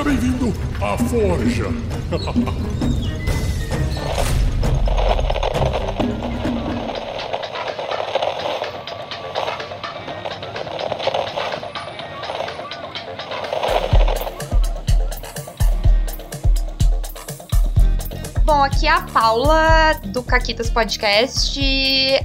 Seja bem-vindo à Forja. Bom, aqui é a Paula do Caquitas Podcast.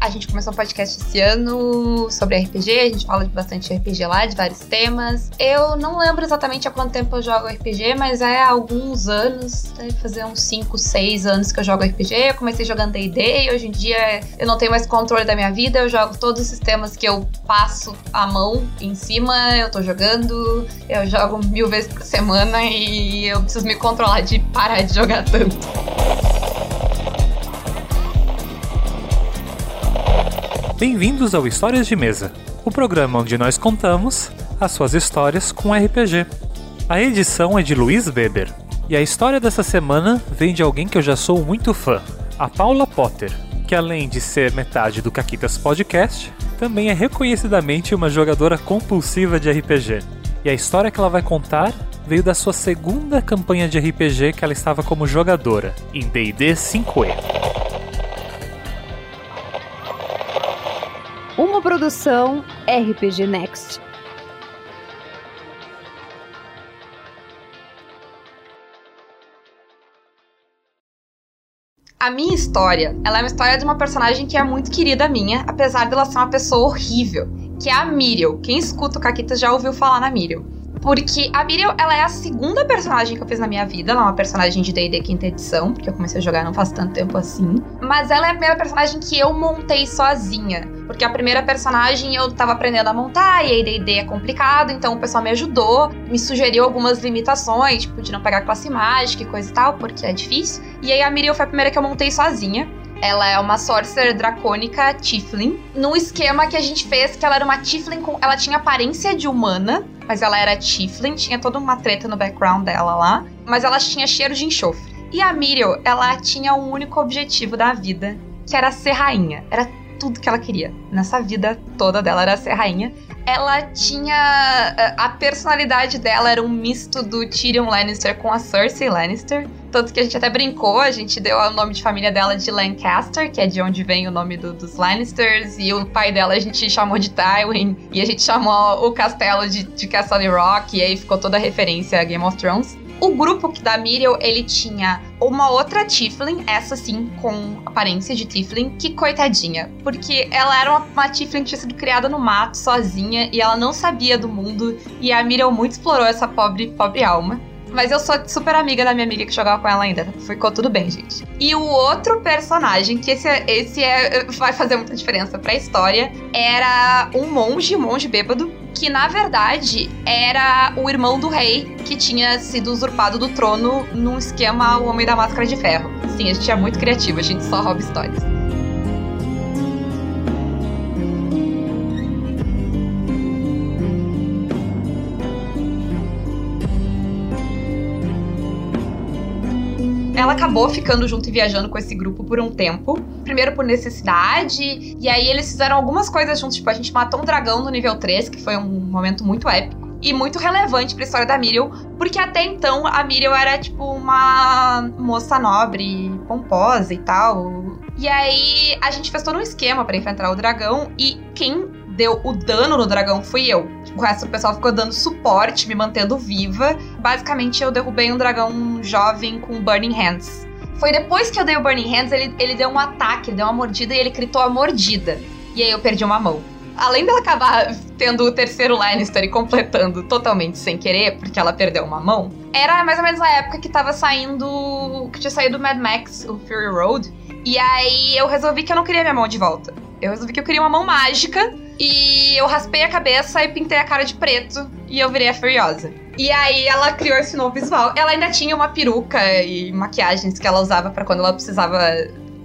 A gente começou um podcast esse ano sobre RPG, a gente fala de bastante RPG lá, de vários temas. Eu não lembro exatamente há quanto tempo eu jogo RPG, mas é há alguns anos, deve fazer uns 5, 6 anos que eu jogo RPG. Eu comecei jogando D&D e hoje em dia eu não tenho mais controle da minha vida, eu jogo todos os sistemas que eu passo a mão em cima, eu tô jogando, eu jogo mil vezes por semana e eu preciso me controlar de parar de jogar tanto. Bem-vindos ao Histórias de Mesa, o programa onde nós contamos as suas histórias com RPG. A edição é de Luiz Weber e a história dessa semana vem de alguém que eu já sou muito fã, a Paula Potter, que além de ser metade do Caquitas Podcast, também é reconhecidamente uma jogadora compulsiva de RPG. E a história que ela vai contar veio da sua segunda campanha de RPG que ela estava como jogadora, em D&D 5e. Uma produção RPG Next. A minha história, ela é uma história de uma personagem que é muito querida minha, apesar dela ser uma pessoa horrível, que é a Miriel. Quem escuta o Caquitas já ouviu falar na Miriel. Porque a Miriel, ela é a segunda personagem que eu fiz na minha vida. Ela é uma personagem de D&D quinta edição, porque eu comecei a jogar não faz tanto tempo assim. Mas ela é a primeira personagem que eu montei sozinha. Porque a primeira personagem eu tava aprendendo a montar, e aí D&D é complicado, então o pessoal me ajudou, me sugeriu algumas limitações, tipo, de não pegar classe mágica e coisa e tal, porque é difícil. E aí a Miriel foi a primeira que eu montei sozinha. Ela é uma sorcerer dracônica Tiflin. Num esquema que a gente fez que ela era uma Tiflin com. Ela tinha aparência de humana, mas ela era Tiflin, tinha toda uma treta no background dela lá. Mas ela tinha cheiro de enxofre. E a Miriel, ela tinha um único objetivo da vida, que era ser rainha. Era tudo que ela queria. Nessa vida toda dela era ser rainha. Ela tinha. A personalidade dela era um misto do Tyrion Lannister com a Cersei Lannister. Tanto que a gente até brincou, a gente deu o nome de família dela de Lancaster, que é de onde vem o nome do, dos Lannisters, e o pai dela a gente chamou de Tywin, e a gente chamou o castelo de, de Castle Rock, e aí ficou toda a referência a Game of Thrones. O grupo da Miriel, ele tinha uma outra Tiflin, essa sim, com aparência de Tiflin, que coitadinha. Porque ela era uma, uma Tiflin que tinha sido criada no mato, sozinha, e ela não sabia do mundo. E a Miriel muito explorou essa pobre, pobre alma. Mas eu sou super amiga da minha amiga que jogava com ela ainda. Ficou tudo bem, gente. E o outro personagem, que esse, esse é, vai fazer muita diferença pra história, era um monge, monge bêbado, que na verdade era o irmão do rei que tinha sido usurpado do trono num esquema O Homem da Máscara de Ferro. Sim, a gente é muito criativo, a gente só rouba histórias. Ela acabou ficando junto e viajando com esse grupo por um tempo. Primeiro por necessidade, e aí eles fizeram algumas coisas juntos, tipo, a gente matou um dragão no nível 3, que foi um momento muito épico. E muito relevante pra história da Miriel, porque até então a Miriel era, tipo, uma moça nobre, pomposa e tal. E aí a gente fez todo um esquema para enfrentar o dragão, e quem deu o dano no dragão fui eu. O resto do pessoal ficou dando suporte, me mantendo viva. Basicamente, eu derrubei um dragão jovem com Burning Hands. Foi depois que eu dei o Burning Hands, ele, ele deu um ataque, ele deu uma mordida e ele gritou a mordida. E aí eu perdi uma mão. Além dela acabar tendo o terceiro Lannister e completando totalmente sem querer, porque ela perdeu uma mão, era mais ou menos a época que tava saindo. que tinha saído Mad Max, o Fury Road. E aí eu resolvi que eu não queria minha mão de volta. Eu resolvi que eu queria uma mão mágica e eu raspei a cabeça e pintei a cara de preto e eu virei a Furiosa. E aí ela criou esse novo visual. Ela ainda tinha uma peruca e maquiagens que ela usava para quando ela precisava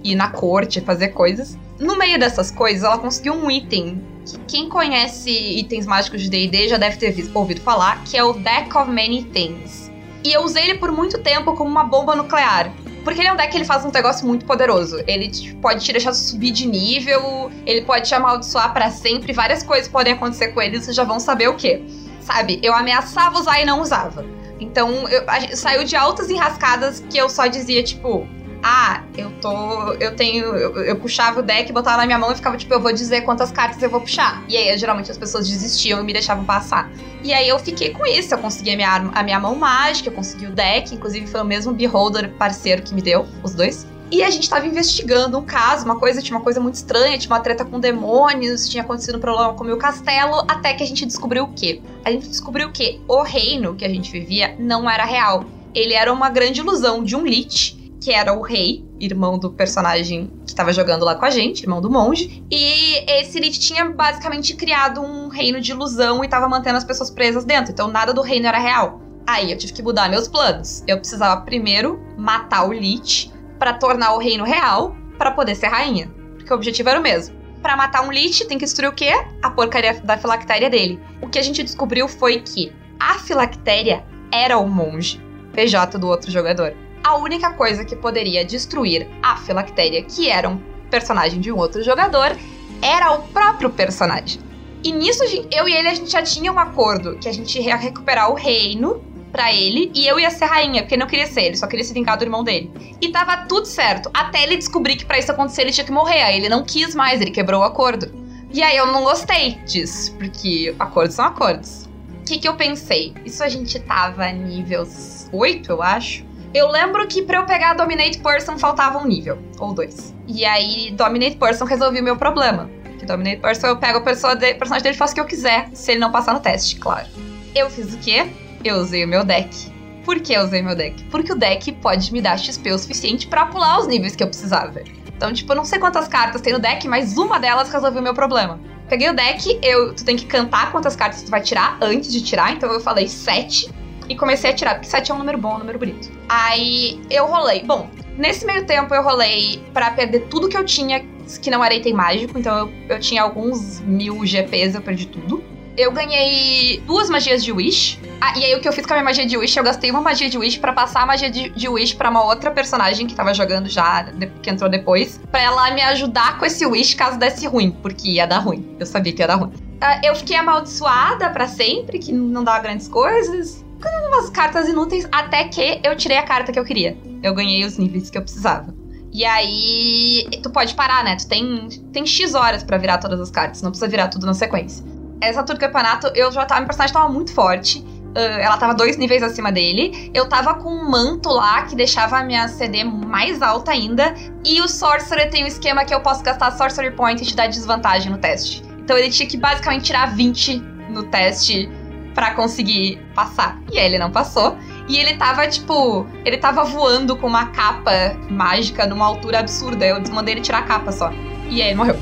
ir na corte, fazer coisas. No meio dessas coisas, ela conseguiu um item que quem conhece itens mágicos de D&D já deve ter ouvido falar, que é o Deck of Many Things. E eu usei ele por muito tempo como uma bomba nuclear. Porque ele é um deck que ele faz um negócio muito poderoso. Ele pode te deixar subir de nível, ele pode te amaldiçoar para sempre, várias coisas podem acontecer com ele, vocês já vão saber o que. Sabe? Eu ameaçava usar e não usava. Então, eu, a saiu de altas enrascadas que eu só dizia, tipo, ah, eu tô. Eu tenho. Eu, eu, puxava o deck, botava na minha mão e ficava tipo, eu vou dizer quantas cartas eu vou puxar. E aí, geralmente, as pessoas desistiam e me deixavam passar. E aí eu fiquei com isso. Eu consegui a minha, a minha mão mágica, eu consegui o deck. Inclusive, foi o mesmo Beholder parceiro que me deu, os dois. E a gente tava investigando um caso, uma coisa, tinha uma coisa muito estranha, tinha uma treta com demônios, tinha acontecido um problema com o meu castelo, até que a gente descobriu o quê? A gente descobriu que o reino que a gente vivia não era real. Ele era uma grande ilusão de um Lich, que era o rei, irmão do personagem que estava jogando lá com a gente, irmão do monge. E esse Lich tinha basicamente criado um reino de ilusão e estava mantendo as pessoas presas dentro. Então nada do reino era real. Aí eu tive que mudar meus planos. Eu precisava primeiro matar o Lich para tornar o reino real para poder ser rainha. Porque o objetivo era o mesmo. Para matar um Lich, tem que destruir o quê? A porcaria da filactéria dele. O que a gente descobriu foi que a filactéria era o monge, PJ do outro jogador. A única coisa que poderia destruir a filactéria, que era um personagem de um outro jogador, era o próprio personagem. E nisso, eu e ele, a gente já tinha um acordo que a gente ia recuperar o reino para ele e eu ia ser rainha, porque não queria ser, ele só queria se vingar do irmão dele. E tava tudo certo, até ele descobrir que para isso acontecer ele tinha que morrer. Aí ele não quis mais, ele quebrou o acordo. E aí eu não gostei disso, porque acordos são acordos. O que, que eu pensei? Isso a gente tava nível 8, eu acho. Eu lembro que pra eu pegar Dominate Person faltava um nível, ou dois. E aí, Dominate Person resolveu o meu problema. Que Dominate Person eu pego o personagem dele e faço o que eu quiser, se ele não passar no teste, claro. Eu fiz o quê? eu usei o meu deck. Por que eu usei meu deck? Porque o deck pode me dar XP o suficiente para pular os níveis que eu precisava. Então, tipo, eu não sei quantas cartas tem no deck, mas uma delas resolveu o meu problema. Peguei o deck, eu, tu tem que cantar quantas cartas tu vai tirar antes de tirar, então eu falei 7 e comecei a tirar, porque 7 é um número bom, um número bonito. Aí eu rolei. Bom, nesse meio tempo eu rolei para perder tudo que eu tinha que não era item mágico, então eu, eu tinha alguns mil GPs, eu perdi tudo eu ganhei duas magias de Wish. Ah, e aí o que eu fiz com a minha magia de Wish, eu gastei uma magia de Wish para passar a magia de, de Wish para uma outra personagem que tava jogando já, de, que entrou depois, para ela me ajudar com esse Wish caso desse ruim, porque ia dar ruim. Eu sabia que ia dar ruim. Ah, eu fiquei amaldiçoada para sempre, que não dava grandes coisas. Umas cartas inúteis, até que eu tirei a carta que eu queria. Eu ganhei os níveis que eu precisava. E aí, tu pode parar, né? Tu tem, tem X horas para virar todas as cartas, não precisa virar tudo na sequência essa altura do campeonato, eu já tava. Minha personagem tava muito forte. Ela tava dois níveis acima dele. Eu tava com um manto lá que deixava a minha CD mais alta ainda. E o Sorcerer tem um esquema que eu posso gastar Sorcery Point e te dar desvantagem no teste. Então ele tinha que basicamente tirar 20 no teste para conseguir passar. E ele não passou. E ele tava, tipo, ele tava voando com uma capa mágica numa altura absurda. Eu mandei ele tirar a capa só. E aí ele morreu.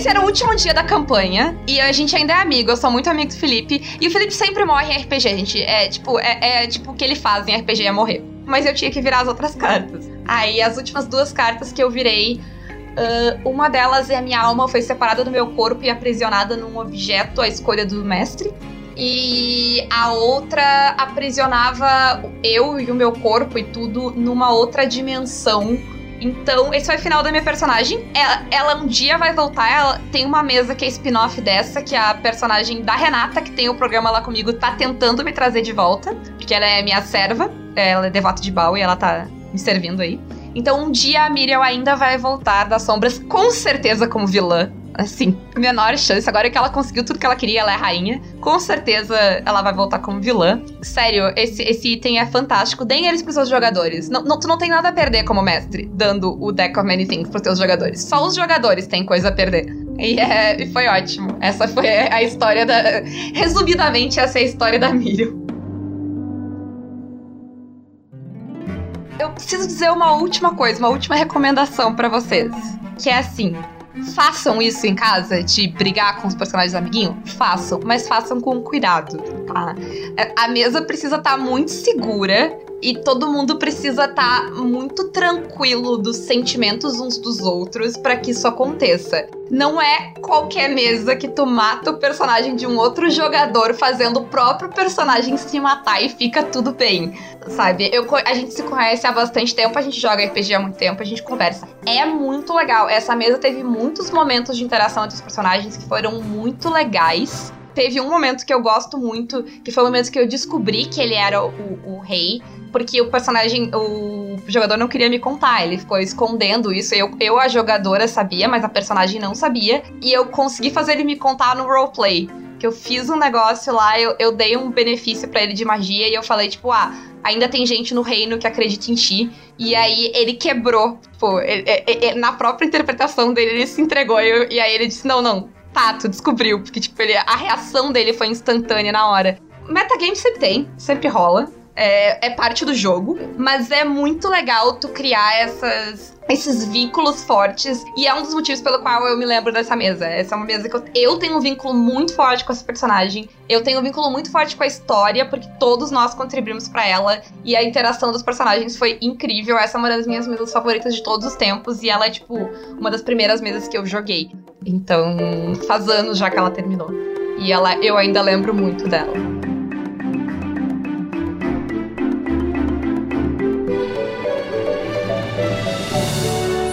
Esse era o último dia da campanha e a gente ainda é amigo. Eu sou muito amigo do Felipe. E o Felipe sempre morre em RPG, gente. É tipo, é, é tipo o que ele faz em RPG é morrer. Mas eu tinha que virar as outras cartas. Aí as últimas duas cartas que eu virei. Uh, uma delas é a minha alma foi separada do meu corpo e aprisionada num objeto, a escolha do mestre. E a outra aprisionava eu e o meu corpo e tudo numa outra dimensão então, esse foi o final da minha personagem. Ela, ela um dia vai voltar. Ela tem uma mesa que é spin-off dessa, que a personagem da Renata, que tem o programa lá comigo, tá tentando me trazer de volta. Porque ela é minha serva. Ela é devota de Baal e ela tá me servindo aí. Então, um dia a Miriam ainda vai voltar das sombras, com certeza como vilã assim, menor chance. Agora que ela conseguiu tudo que ela queria, ela é rainha. Com certeza ela vai voltar como vilã. Sério, esse, esse item é fantástico. Deem eles pros seus jogadores. Não, não, tu não tem nada a perder como mestre, dando o Deck of Many Things pros teus jogadores. Só os jogadores têm coisa a perder. E, é, e foi ótimo. Essa foi a história da. Resumidamente, essa é a história da Miriam. Eu preciso dizer uma última coisa, uma última recomendação para vocês. Que é assim: Façam isso em casa, de brigar com os personagens amiguinhos? Façam, mas façam com cuidado, tá? A mesa precisa estar tá muito segura e todo mundo precisa estar tá muito tranquilo dos sentimentos uns dos outros para que isso aconteça. Não é qualquer mesa que tu mata o personagem de um outro jogador fazendo o próprio personagem se matar e fica tudo bem, sabe? Eu, a gente se conhece há bastante tempo, a gente joga RPG há muito tempo, a gente conversa. É muito legal. Essa mesa teve muitos momentos de interação entre os personagens que foram muito legais. Teve um momento que eu gosto muito, que foi o momento que eu descobri que ele era o, o rei, porque o personagem, o jogador não queria me contar, ele ficou escondendo isso. Eu, eu, a jogadora, sabia, mas a personagem não sabia. E eu consegui fazer ele me contar no roleplay. Que eu fiz um negócio lá, eu, eu dei um benefício para ele de magia e eu falei, tipo, ah, ainda tem gente no reino que acredita em ti. E aí ele quebrou, tipo, ele, ele, na própria interpretação dele, ele se entregou. E, e aí ele disse: não, não, tá, tu descobriu. Porque, tipo, ele, a reação dele foi instantânea na hora. Metagame sempre tem, sempre rola. É, é, parte do jogo, mas é muito legal tu criar essas, esses vínculos fortes. E é um dos motivos pelo qual eu me lembro dessa mesa. Essa é uma mesa que eu, eu tenho um vínculo muito forte com esse personagem. Eu tenho um vínculo muito forte com a história, porque todos nós contribuímos para ela. E a interação dos personagens foi incrível. Essa é uma das minhas mesas favoritas de todos os tempos. E ela é, tipo, uma das primeiras mesas que eu joguei. Então, faz anos já que ela terminou. E ela, eu ainda lembro muito dela.